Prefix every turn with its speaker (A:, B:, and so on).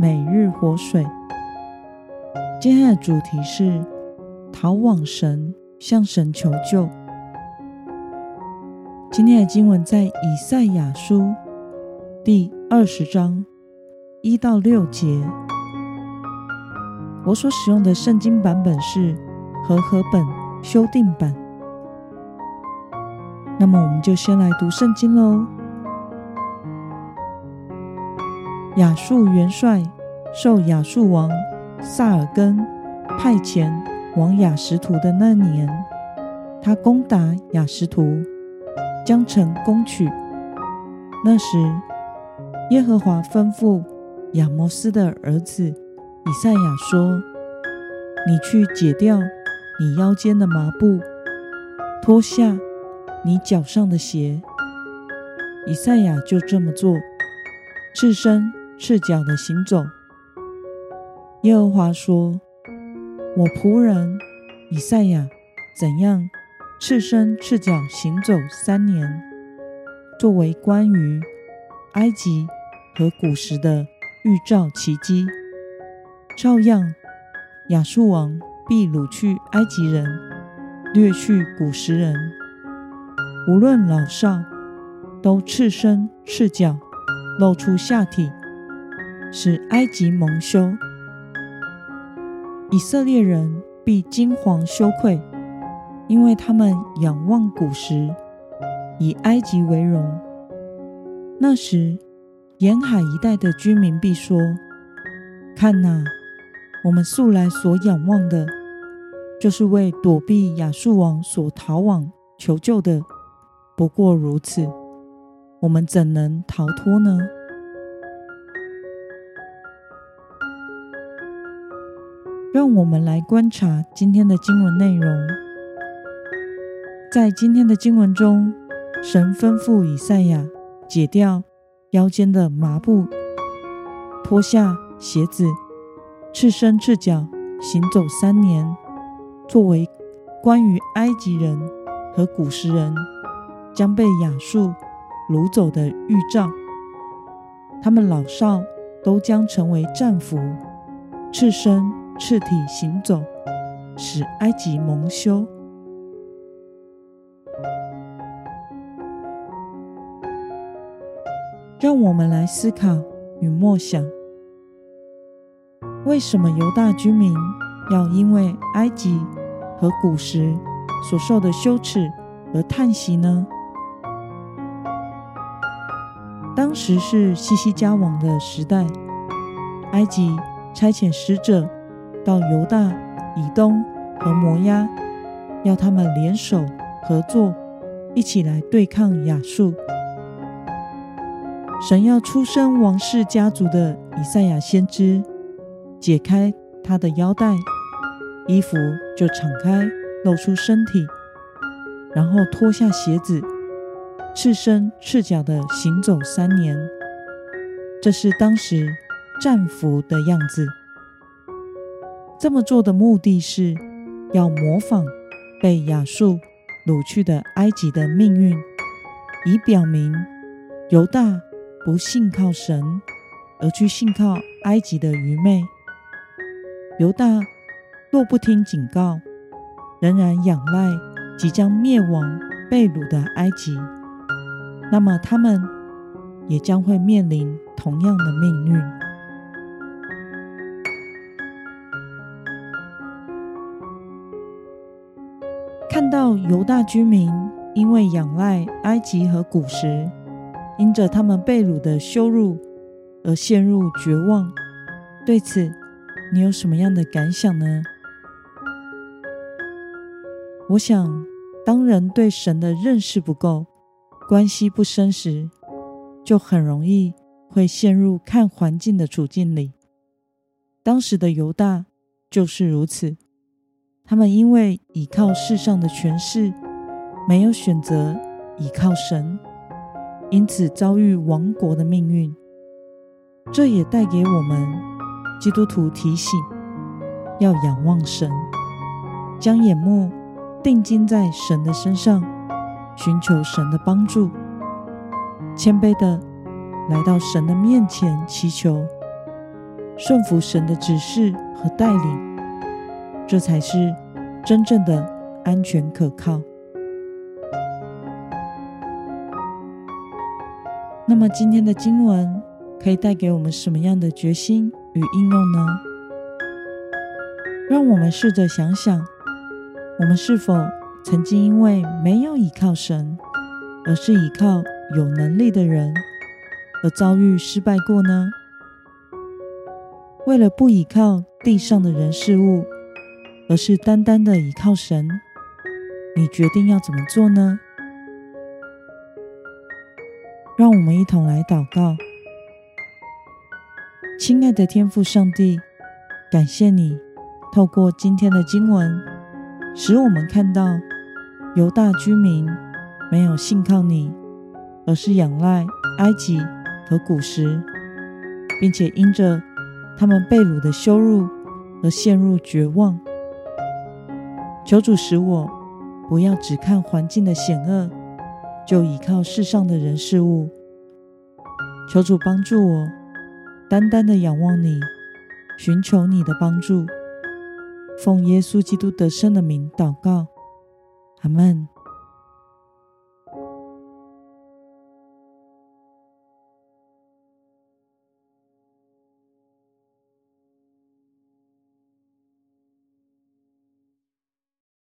A: 每日活水。今天的主题是逃往神，向神求救。今天的经文在以赛亚书第二十章一到六节。我所使用的圣经版本是和合本修订版。那么，我们就先来读圣经喽。亚述元帅受亚述王萨尔根派遣往亚实图的那年，他攻打亚实图，将城攻取。那时，耶和华吩咐亚摩斯的儿子以赛亚说：“你去解掉你腰间的麻布，脱下你脚上的鞋。”以赛亚就这么做，赤身。赤脚的行走。耶和华说：“我仆人以赛亚怎样赤身赤脚行走三年，作为关于埃及和古时的预兆奇迹，照样亚述王必掳去埃及人，掠去古时人，无论老少，都赤身赤脚，露出下体。”使埃及蒙羞，以色列人必惊惶羞愧，因为他们仰望古时，以埃及为荣。那时，沿海一带的居民必说：“看哪，我们素来所仰望的，就是为躲避亚述王所逃往求救的，不过如此，我们怎能逃脱呢？”让我们来观察今天的经文内容。在今天的经文中，神吩咐以赛亚解掉腰间的麻布，脱下鞋子，赤身赤脚行走三年，作为关于埃及人和古时人将被亚述掳走的预兆。他们老少都将成为战俘，赤身。赤体行走，使埃及蒙羞。让我们来思考与默想：为什么犹大居民要因为埃及和古时所受的羞耻而叹息呢？当时是西西家王的时代，埃及差遣使者。到犹大、以东和摩押，要他们联手合作，一起来对抗亚述。神要出身王室家族的以赛亚先知，解开他的腰带，衣服就敞开，露出身体，然后脱下鞋子，赤身赤脚的行走三年。这是当时战俘的样子。这么做的目的是要模仿被亚述掳去的埃及的命运，以表明犹大不信靠神，而去信靠埃及的愚昧。犹大若不听警告，仍然仰赖即将灭亡被掳的埃及，那么他们也将会面临同样的命运。到犹大居民因为仰赖埃及和古时，因着他们被掳的羞辱而陷入绝望，对此你有什么样的感想呢？我想，当人对神的认识不够，关系不深时，就很容易会陷入看环境的处境里，当时的犹大就是如此。他们因为倚靠世上的权势，没有选择倚靠神，因此遭遇亡国的命运。这也带给我们基督徒提醒：要仰望神，将眼目定睛在神的身上，寻求神的帮助，谦卑地来到神的面前祈求，顺服神的指示和带领。这才是真正的安全可靠。那么，今天的经文可以带给我们什么样的决心与应用呢？让我们试着想想，我们是否曾经因为没有依靠神，而是依靠有能力的人，而遭遇失败过呢？为了不依靠地上的人事物，而是单单的倚靠神，你决定要怎么做呢？让我们一同来祷告。亲爱的天父上帝，感谢你透过今天的经文，使我们看到犹大居民没有信靠你，而是仰赖埃及和古时，并且因着他们被掳的羞辱而陷入绝望。求主使我不要只看环境的险恶，就倚靠世上的人事物。求主帮助我，单单的仰望你，寻求你的帮助。奉耶稣基督得胜的名祷告，阿门。